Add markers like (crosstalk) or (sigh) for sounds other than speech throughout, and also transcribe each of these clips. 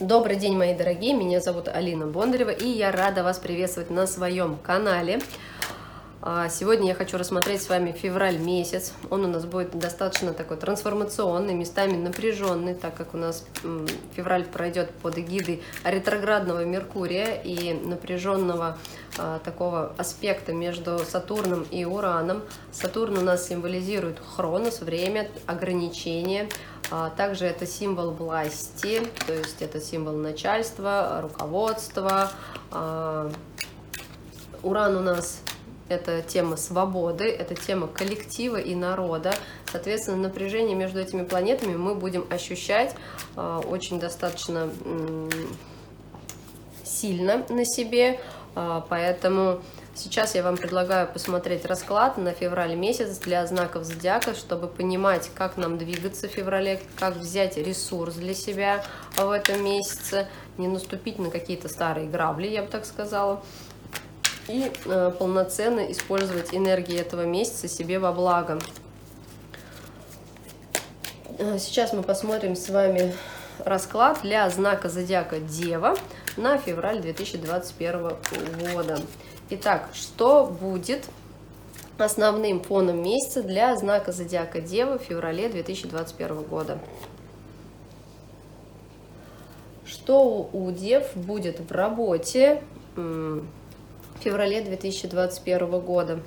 Добрый день, мои дорогие, меня зовут Алина Бондарева, и я рада вас приветствовать на своем канале. А, сегодня я хочу рассмотреть с вами февраль месяц. Он у нас будет достаточно такой трансформационный, местами напряженный, так как у нас февраль пройдет под эгидой ретроградного Меркурия и напряженного а, такого аспекта между Сатурном и Ураном. Сатурн у нас символизирует хронос, время, ограничения. А, также это символ власти, то есть это символ начальства, руководства. Уран у нас это тема свободы, это тема коллектива и народа. Соответственно, напряжение между этими планетами мы будем ощущать э, очень достаточно сильно на себе, э, поэтому сейчас я вам предлагаю посмотреть расклад на февраль месяц для знаков зодиака, чтобы понимать, как нам двигаться в феврале, как взять ресурс для себя в этом месяце, не наступить на какие-то старые грабли, я бы так сказала и э, полноценно использовать энергии этого месяца себе во благо. Э, сейчас мы посмотрим с вами расклад для знака зодиака Дева на февраль 2021 года. Итак, что будет основным фоном месяца для знака зодиака Дева в феврале 2021 года? Что у Дев будет в работе, феврале 2021 года.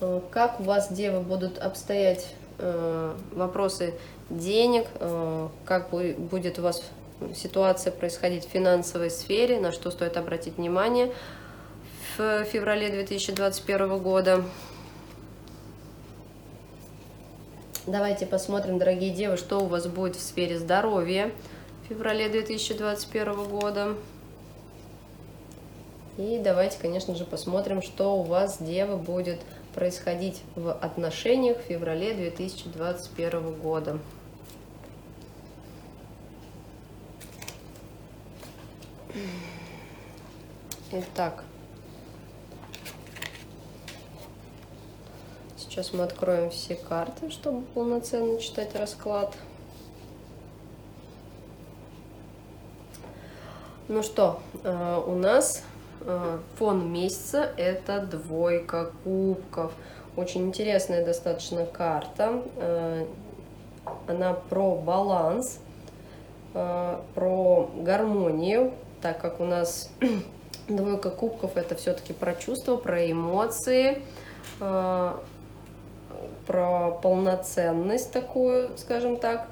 Э, как у вас, девы, будут обстоять э, вопросы денег, э, как будет у вас ситуация происходить в финансовой сфере, на что стоит обратить внимание в феврале 2021 года. Давайте посмотрим, дорогие девы, что у вас будет в сфере здоровья феврале 2021 года. И давайте, конечно же, посмотрим, что у вас, Дева, будет происходить в отношениях в феврале 2021 года. Итак, сейчас мы откроем все карты, чтобы полноценно читать расклад. Ну что, э, у нас э, фон месяца это двойка кубков. Очень интересная достаточно карта. Э, она про баланс, про гармонию, так как у нас (clears throat) двойка кубков это все-таки про чувства, про эмоции, про полноценность такую, скажем так.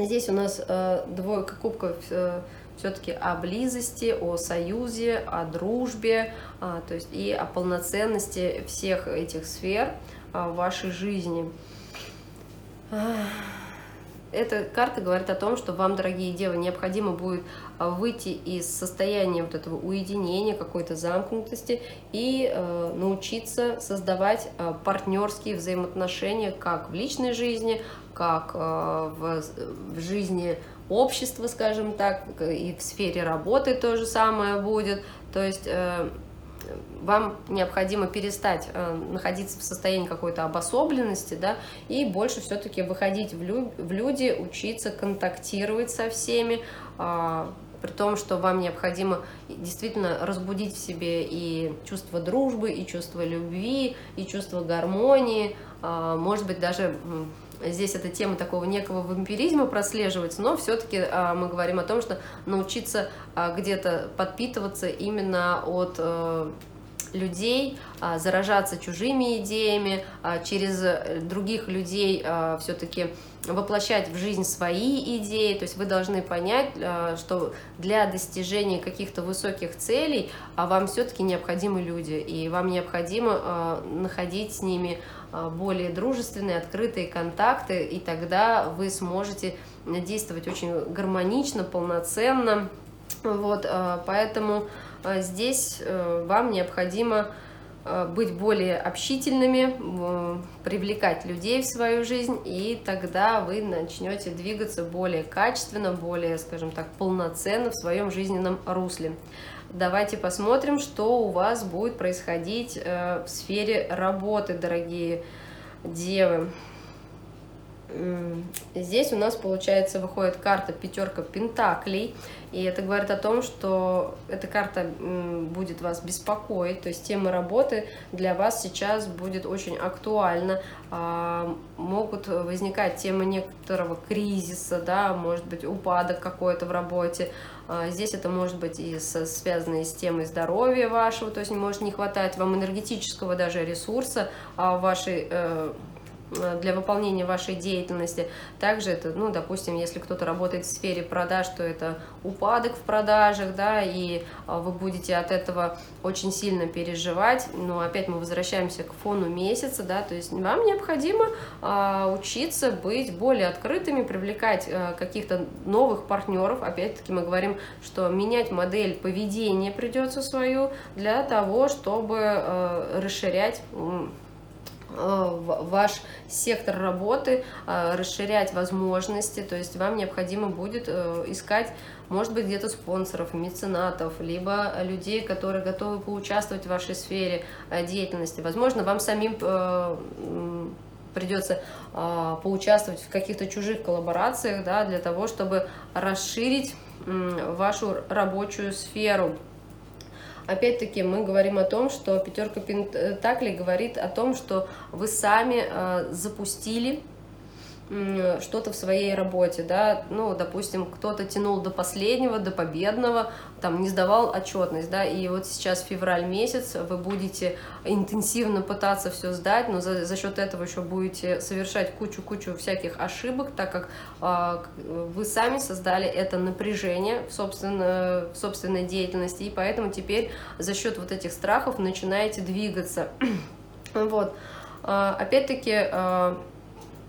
Здесь у нас э, двойка кубков э, все-таки о близости, о союзе, о дружбе, э, то есть и о полноценности всех этих сфер э, в вашей жизни. Эта карта говорит о том, что вам, дорогие девы, необходимо будет а, выйти из состояния вот этого уединения, какой-то замкнутости и э, научиться создавать э, партнерские взаимоотношения как в личной жизни, как э, в, в жизни общества, скажем так, и в сфере работы то же самое будет. То есть э, вам необходимо перестать э, находиться в состоянии какой-то обособленности, да, и больше все-таки выходить в, лю в люди, учиться контактировать со всеми, э, при том, что вам необходимо действительно разбудить в себе и чувство дружбы, и чувство любви, и чувство гармонии, э, может быть, даже здесь эта тема такого некого вампиризма прослеживается, но все-таки а, мы говорим о том, что научиться а, где-то подпитываться именно от а, людей, а, заражаться чужими идеями, через других людей все-таки воплощать в жизнь свои идеи, то есть вы должны понять, что для достижения каких-то высоких целей вам все-таки необходимы люди, и вам необходимо находить с ними более дружественные, открытые контакты, и тогда вы сможете действовать очень гармонично, полноценно, вот, поэтому а здесь э, вам необходимо быть более общительными, привлекать людей в свою жизнь, и тогда вы начнете двигаться более качественно, более, скажем так, полноценно в своем жизненном русле. Давайте посмотрим, что у вас будет происходить э, в сфере работы, дорогие девы. Здесь у нас, получается, выходит карта пятерка пентаклей, и это говорит о том, что эта карта будет вас беспокоить, то есть тема работы для вас сейчас будет очень актуальна, а, могут возникать темы некоторого кризиса, да, может быть упадок какой-то в работе, а, здесь это может быть и со, связано с темой здоровья вашего, то есть может не хватать вам энергетического даже ресурса а в вашей Э, для выполнения вашей деятельности. Также это, ну, допустим, если кто-то работает в сфере продаж, то это упадок в продажах, да, и а, вы будете от этого очень сильно переживать. Но опять мы возвращаемся к фону месяца, да, то есть вам необходимо а, учиться быть более открытыми, привлекать а, каких-то новых партнеров. Опять-таки мы говорим, что менять модель поведения придется свою для того, чтобы а, расширять Э, ваш сектор работы, э, расширять возможности, то есть вам необходимо будет э, искать, может быть, где-то спонсоров, меценатов, либо людей, которые готовы поучаствовать в вашей сфере деятельности. Возможно, вам самим придется поучаствовать в каких-то чужих коллаборациях, да, для того, чтобы расширить вашу рабочую сферу. Опять-таки мы говорим о том, что пятерка пентаклей говорит о том, что вы сами э, запустили что-то в своей работе, да, ну, допустим, кто-то тянул до последнего, до победного, там, не сдавал отчетность, да, и вот сейчас февраль месяц, вы будете интенсивно пытаться все сдать, но за, за счет этого еще будете совершать кучу-кучу всяких ошибок, так как э, вы сами создали это напряжение в, собственно, в собственной деятельности, и поэтому теперь за счет вот этих страхов начинаете двигаться. (clears throat) Вот. А, опять-таки, а,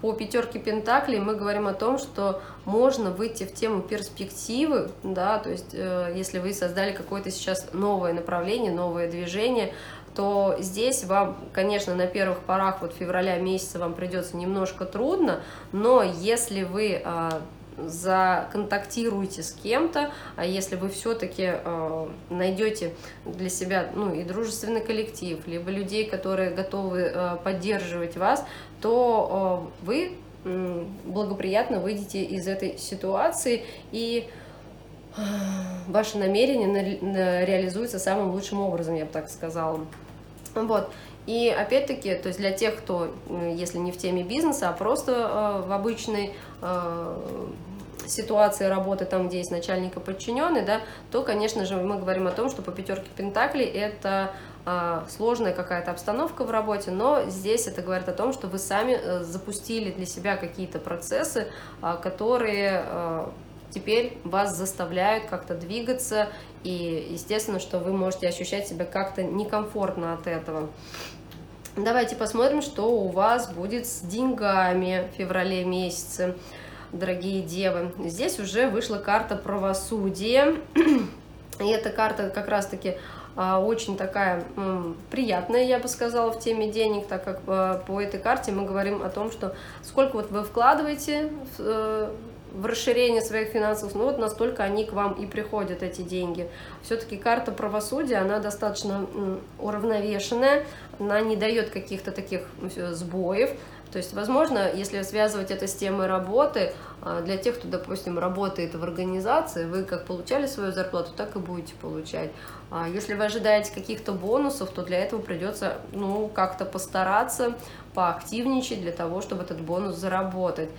по пятерке пентаклей мы говорим о том, что можно выйти в тему перспективы, да, то есть э, если вы создали какое-то сейчас новое направление, новое движение, то здесь вам, конечно, на первых порах вот февраля месяца вам придется немножко трудно, но если вы э, законтактируете с кем-то, а если вы все-таки э, найдете для себя ну, и дружественный коллектив, либо людей, которые готовы э, поддерживать вас, то э, вы благоприятно выйдете из этой ситуации и ваше намерение на, на, реализуется самым лучшим образом, я бы так сказала. Вот. И опять-таки, то есть для тех, кто, если не в теме бизнеса, а просто э, в обычной э, ситуации работы, там, где есть начальник и подчиненный, да, то, конечно же, мы говорим о том, что по пятерке Пентаклей это э, сложная какая-то обстановка в работе, но здесь это говорит о том, что вы сами запустили для себя какие-то процессы, которые теперь вас заставляют как-то двигаться, и естественно, что вы можете ощущать себя как-то некомфортно от этого. Давайте посмотрим, что у вас будет с деньгами в феврале месяце, дорогие девы. Здесь уже вышла карта правосудия, и эта карта как раз-таки а, очень такая приятная, я бы сказала, в теме денег, так как а, по этой карте мы говорим о том, что сколько вот вы вкладываете в, расширение своих финансов, ну вот настолько они к вам и приходят, эти деньги. Все-таки карта правосудия, она достаточно уравновешенная, она не дает каких-то таких сбоев, то есть, возможно, если связывать это с темой работы, а, для тех, кто, допустим, работает в организации, вы как получали свою зарплату, так и будете получать. А если вы ожидаете каких-то бонусов, то для этого придется, ну, как-то постараться, поактивничать для того, чтобы этот бонус заработать.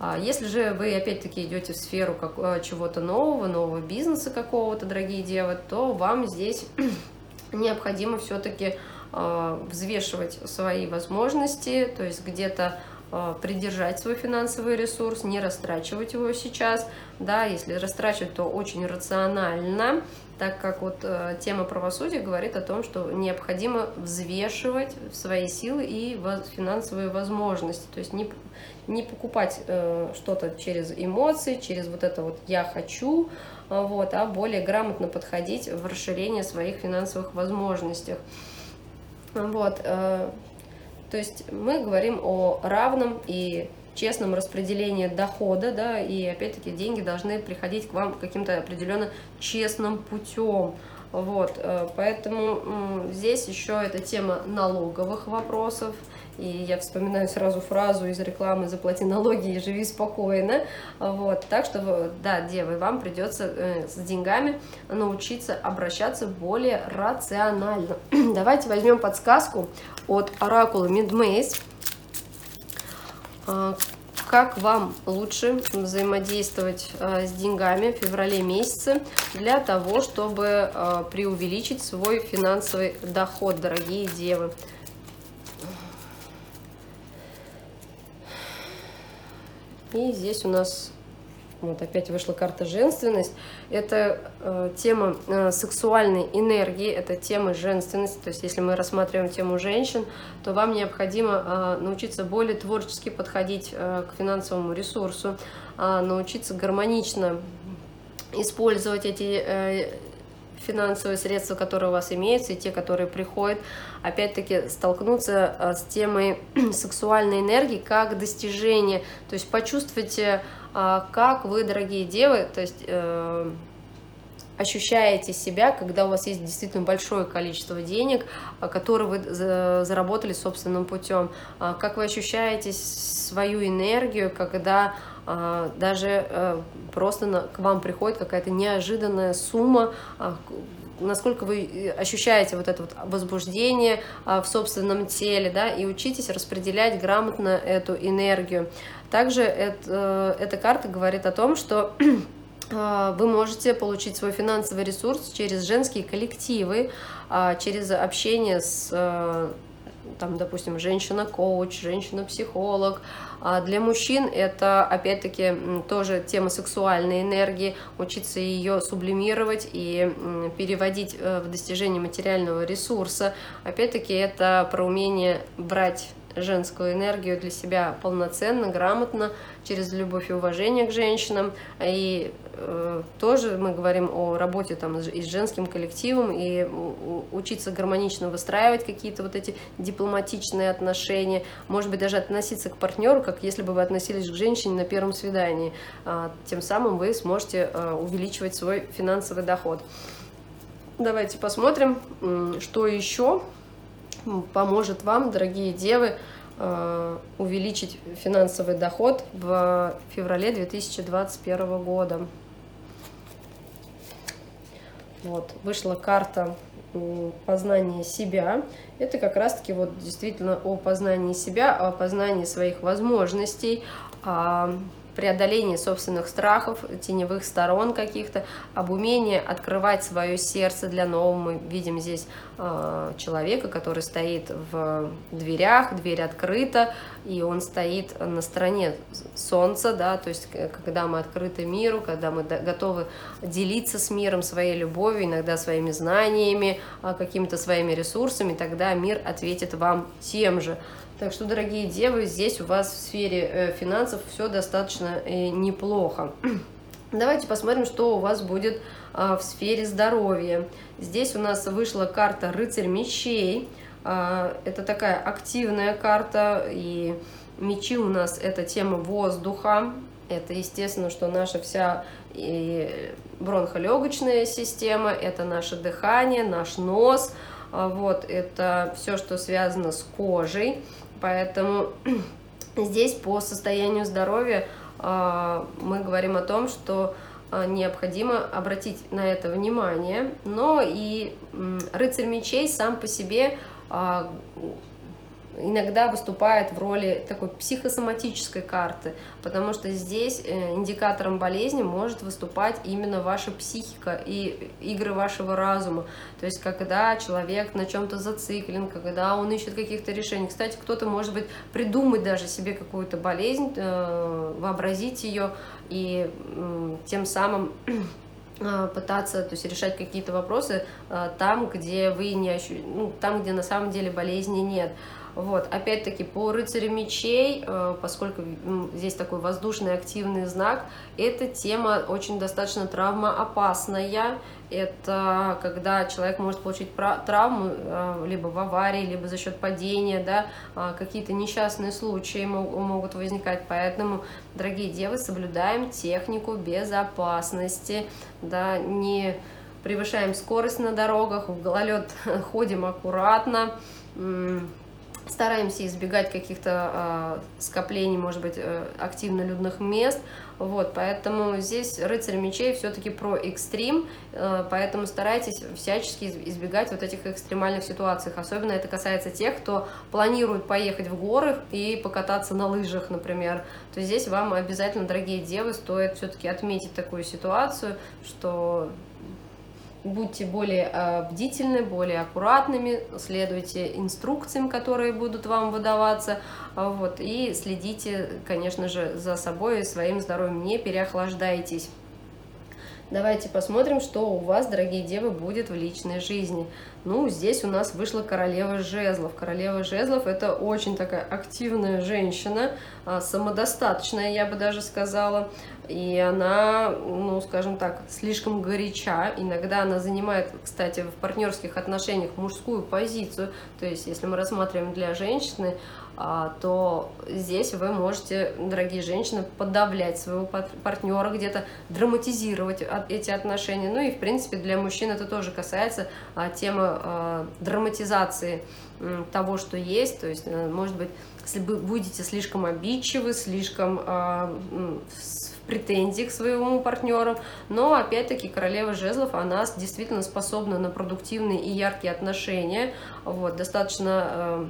А если же вы опять-таки идете в сферу как, э, чего-то нового, нового бизнеса какого-то, дорогие девы, то вам здесь (clears throat) необходимо все-таки э, взвешивать свои возможности, то есть где-то э, придержать свой финансовый ресурс, не растрачивать его сейчас, да, если растрачивать, то очень рационально, так как вот тема правосудия говорит о том, что необходимо взвешивать свои силы и воз, финансовые возможности, то есть не, не покупать э, что-то через эмоции, через вот это вот «я хочу», э, вот, а более грамотно подходить в расширение своих финансовых возможностей. Вот, э, то есть мы говорим о равном и честном распределении дохода, да, и опять-таки деньги должны приходить к вам каким-то определенно честным путем. Вот, э, поэтому здесь еще эта тема налоговых вопросов, и я вспоминаю сразу фразу из рекламы «Заплати налоги и живи спокойно». Вот. Так что, да, девы, вам придется э, с деньгами научиться обращаться более рационально. (clears throat) Давайте возьмем подсказку от оракула Midmaze. Как вам лучше взаимодействовать э, с деньгами в феврале месяце для того, чтобы э, преувеличить свой финансовый доход, дорогие девы. И здесь у нас вот опять вышла карта женственность. Это э, тема э, сексуальной энергии, это тема женственности. То есть если мы рассматриваем тему женщин, то вам необходимо э, научиться более творчески подходить э, к финансовому ресурсу, э, научиться гармонично использовать эти э, финансовые средства, которые у вас имеются, и те, которые приходят, опять-таки столкнуться э, с темой (clears throat) сексуальной энергии как достижение, то есть почувствуйте, как вы, дорогие девы, то есть э, ощущаете себя, когда у вас есть действительно большое количество денег, которые вы заработали собственным путем, как вы ощущаете свою энергию, когда а, даже э, просто к вам приходит какая-то неожиданная сумма, а, насколько вы э, ощущаете вот это вот возбуждение а, в собственном теле, да, и учитесь распределять грамотно эту энергию. Также это, эта карта говорит о том, что (clears throat) вы можете получить свой финансовый ресурс через женские коллективы, через общение с э, там, допустим, женщина-коуч, женщина-психолог. А для мужчин это, опять-таки, тоже тема сексуальной энергии, учиться ее сублимировать и переводить э, в достижение материального ресурса. Опять-таки, это про умение брать женскую энергию для себя полноценно, грамотно, через любовь и уважение к женщинам. И э, тоже мы говорим о работе там и с женским коллективом, и учиться гармонично выстраивать какие-то вот эти дипломатичные отношения, может быть, даже относиться к партнеру, как если бы вы относились к женщине на первом свидании. А, тем самым вы сможете э, увеличивать свой финансовый доход. Давайте посмотрим, что еще поможет вам, дорогие девы, э, увеличить финансовый доход в феврале 2021 года. Вот, вышла карта познания себя. Это как раз-таки вот действительно о познании себя, о познании своих возможностей, преодоление собственных страхов, теневых сторон каких-то, об умении открывать свое сердце для нового. Мы видим здесь э, человека, который стоит в дверях, дверь открыта, и он стоит на стороне солнца, да, то есть когда мы открыты миру, когда мы готовы делиться с миром своей любовью, иногда своими знаниями, э, какими-то своими ресурсами, тогда мир ответит вам тем же. Так что, дорогие девы, здесь у вас в сфере э, финансов все достаточно э, неплохо. (clears throat) Давайте посмотрим, что у вас будет а, в сфере здоровья. Здесь у нас вышла карта «Рыцарь мечей». А, это такая активная карта, и мечи у нас это тема воздуха. Это, естественно, что наша вся бронхолегочная система, это наше дыхание, наш нос, а, вот, это все, что связано с кожей. Поэтому (clears throat) здесь по состоянию здоровья а, мы говорим о том, что а, необходимо обратить на это внимание, но и рыцарь мечей сам по себе а, иногда выступает в роли такой психосоматической карты, потому что здесь э, индикатором болезни может выступать именно ваша психика и игры вашего разума. То есть, когда человек на чем-то зациклен, когда он ищет каких-то решений. Кстати, кто-то может быть придумать даже себе какую-то болезнь, э, вообразить ее и тем самым э, пытаться то есть решать какие-то вопросы там, где вы не ощу... ну, там, где на самом деле болезни нет. Вот, опять-таки, по рыцарю мечей, э, поскольку здесь такой воздушный активный знак, эта тема очень достаточно травмоопасная. Это когда человек может получить травму э, либо в аварии, либо за счет падения, да, а, какие-то несчастные случаи могут возникать. Поэтому, дорогие девы, соблюдаем технику безопасности, да, не превышаем скорость на дорогах, в гололед (laughs) ходим аккуратно, стараемся избегать каких-то э, скоплений, может быть, э, активно людных мест, вот, поэтому здесь рыцарь мечей все-таки про экстрим, э, поэтому старайтесь всячески избегать вот этих экстремальных ситуаций, особенно это касается тех, кто планирует поехать в горы и покататься на лыжах, например, то здесь вам обязательно, дорогие девы, стоит все-таки отметить такую ситуацию, что будьте более э, бдительны, более аккуратными, следуйте инструкциям, которые будут вам выдаваться, а, вот, и следите, конечно же, за собой и своим здоровьем, не переохлаждайтесь. Давайте посмотрим, что у вас, дорогие девы, будет в личной жизни. Ну, здесь у нас вышла королева жезлов. Королева жезлов – это очень такая активная женщина, а, самодостаточная, я бы даже сказала. И она, ну, скажем так, слишком горяча. Иногда она занимает, кстати, в партнерских отношениях мужскую позицию. То есть, если мы рассматриваем для женщины, то здесь вы можете, дорогие женщины, подавлять своего партнера, где-то драматизировать эти отношения. Ну и, в принципе, для мужчин это тоже касается а, темы а, драматизации того, что есть. То есть, э, может быть, если вы будете слишком обидчивы, слишком в претензии к своему партнеру, но опять-таки королева жезлов, она действительно способна на продуктивные и яркие отношения, вот, достаточно Э,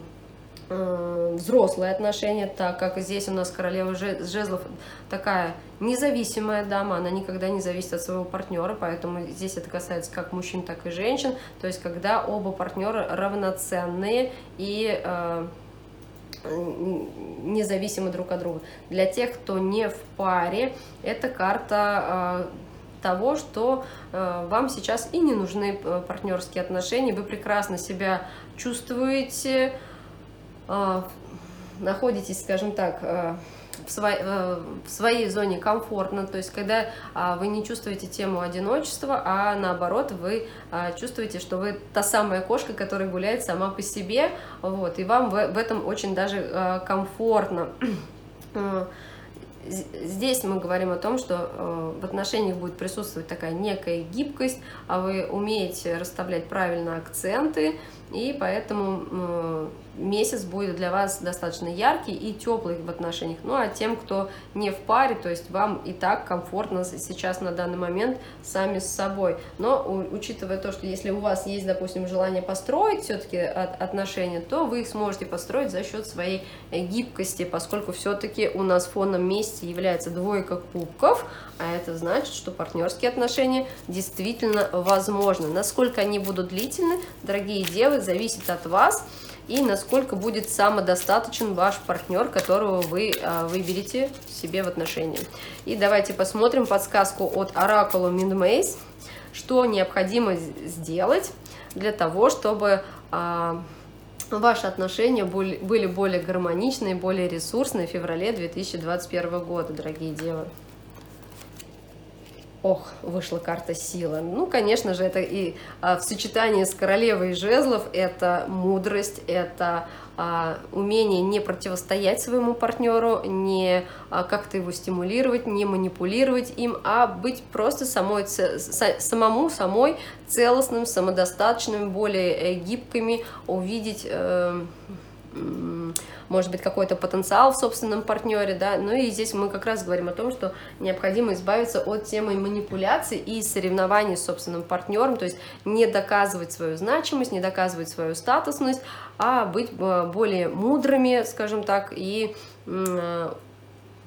взрослые отношения, так как здесь у нас королева жезлов такая независимая дама, она никогда не зависит от своего партнера, поэтому здесь это касается как мужчин, так и женщин, то есть когда оба партнера равноценные и э, независимы друг от друга. Для тех, кто не в паре, это карта э, того, что э, вам сейчас и не нужны э, партнерские отношения, вы прекрасно себя чувствуете, находитесь, скажем так, э, в своей, э, в своей зоне комфортно, то есть когда а, вы не чувствуете тему одиночества, а наоборот вы а, чувствуете, что вы та самая кошка, которая гуляет сама по себе, вот, и вам в, в этом очень даже комфортно. Здесь мы говорим о том, что в отношениях будет присутствовать такая некая гибкость, а вы умеете расставлять правильно акценты, и поэтому месяц будет для вас достаточно яркий и теплый в отношениях. Ну а тем, кто не в паре, то есть вам и так комфортно сейчас на данный момент сами с собой. Но учитывая то, что если у вас есть, допустим, желание построить все-таки отношения, то вы их сможете построить за счет своей э, гибкости, поскольку все-таки у нас фоном месте является двойка кубков, а это значит, что партнерские отношения действительно возможны. Насколько они будут длительны, дорогие девы, зависит от вас и насколько будет самодостаточен ваш партнер, которого вы а, выберете себе в отношении. И давайте посмотрим подсказку от Oracle Minmaze, что необходимо сделать для того, чтобы а, ваши отношения были более гармоничные, более ресурсные в феврале 2021 года, дорогие девы. Ох, вышла карта сила. Ну, конечно же, это и а, в сочетании с королевой жезлов, это мудрость, это а, умение не противостоять своему партнеру, не а, как-то его стимулировать, не манипулировать им, а быть просто самой, самому, самой целостным, самодостаточным, более э, гибкими, увидеть... Э, может быть, какой-то потенциал в собственном партнере, да, ну и здесь мы как раз говорим о том, что необходимо избавиться от темы манипуляций и соревнований с собственным партнером, то есть не доказывать свою значимость, не доказывать свою статусность, а быть э, более мудрыми, скажем так, и э,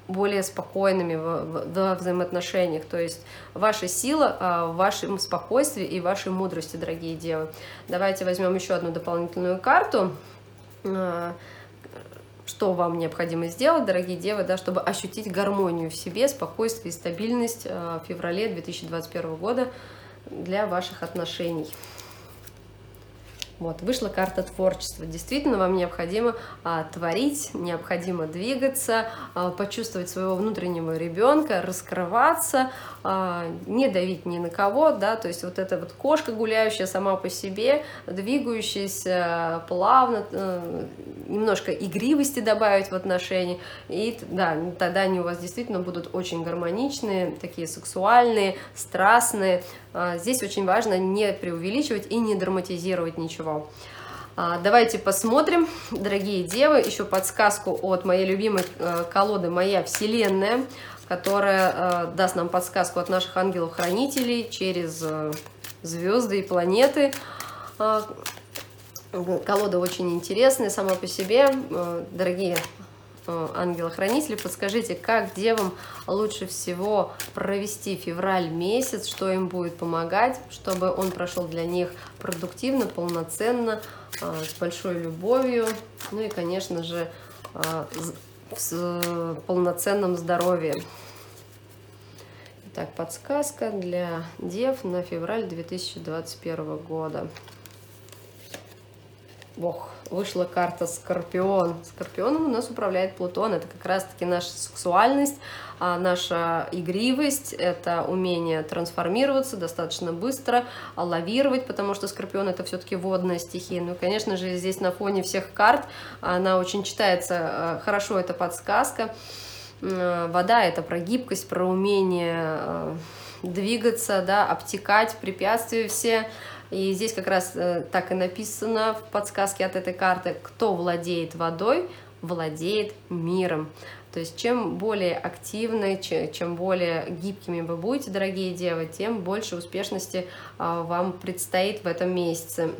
более спокойными в, в, взаимоотношениях. То есть ваша сила а, в вашем спокойствии и вашей мудрости, дорогие девы. Давайте возьмем еще одну дополнительную карту. Э, что вам необходимо сделать, дорогие девы, да, чтобы ощутить гармонию в себе, спокойствие и стабильность э, в феврале 2021 года для ваших отношений. Вот, вышла карта творчества. Действительно, вам необходимо а, творить, необходимо двигаться, а, почувствовать своего внутреннего ребенка, раскрываться, а, не давить ни на кого, да, то есть вот эта вот кошка, гуляющая сама по себе, двигающаяся плавно, а, немножко игривости добавить в отношения, и да, тогда они у вас действительно будут очень гармоничные, такие сексуальные, страстные. А, здесь очень важно не преувеличивать и не драматизировать ничего. А, давайте посмотрим, дорогие девы, еще подсказку от моей любимой э, колоды «Моя Вселенная», которая э, даст нам подсказку от наших ангелов-хранителей через э, звезды и планеты. А, колода очень интересная сама по себе. Дорогие ангелы-хранители, подскажите, как девам лучше всего провести февраль месяц, что им будет помогать, чтобы он прошел для них продуктивно, полноценно, а, с большой любовью, ну и, конечно же, а, с полноценным здоровьем. Итак, подсказка для дев на февраль 2021 года. Бог, вышла карта Скорпион. Скорпионом у нас управляет Плутон. Это как раз-таки наша сексуальность, а наша игривость, это умение трансформироваться достаточно быстро, лавировать, потому что Скорпион это все-таки водная стихия. Ну, конечно же, здесь на фоне всех карт она очень читается э, хорошо, эта подсказка. Вода это про гибкость, про умение двигаться, да, обтекать препятствия все. И здесь как раз э, так и написано в подсказке от этой карты, кто владеет водой, владеет миром. То есть чем более активны, чем более гибкими вы будете, дорогие девы, тем больше успешности а, вам предстоит в этом месяце.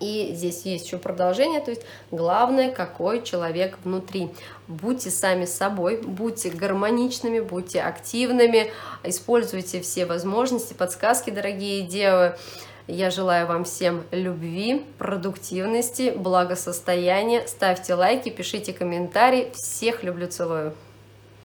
И здесь есть еще продолжение, то есть главное, какой человек внутри. Будьте сами собой, будьте гармоничными, будьте активными, используйте все возможности, подсказки, дорогие девы. Я желаю вам всем любви, продуктивности, благосостояния. Ставьте лайки, пишите комментарии. Всех люблю, целую.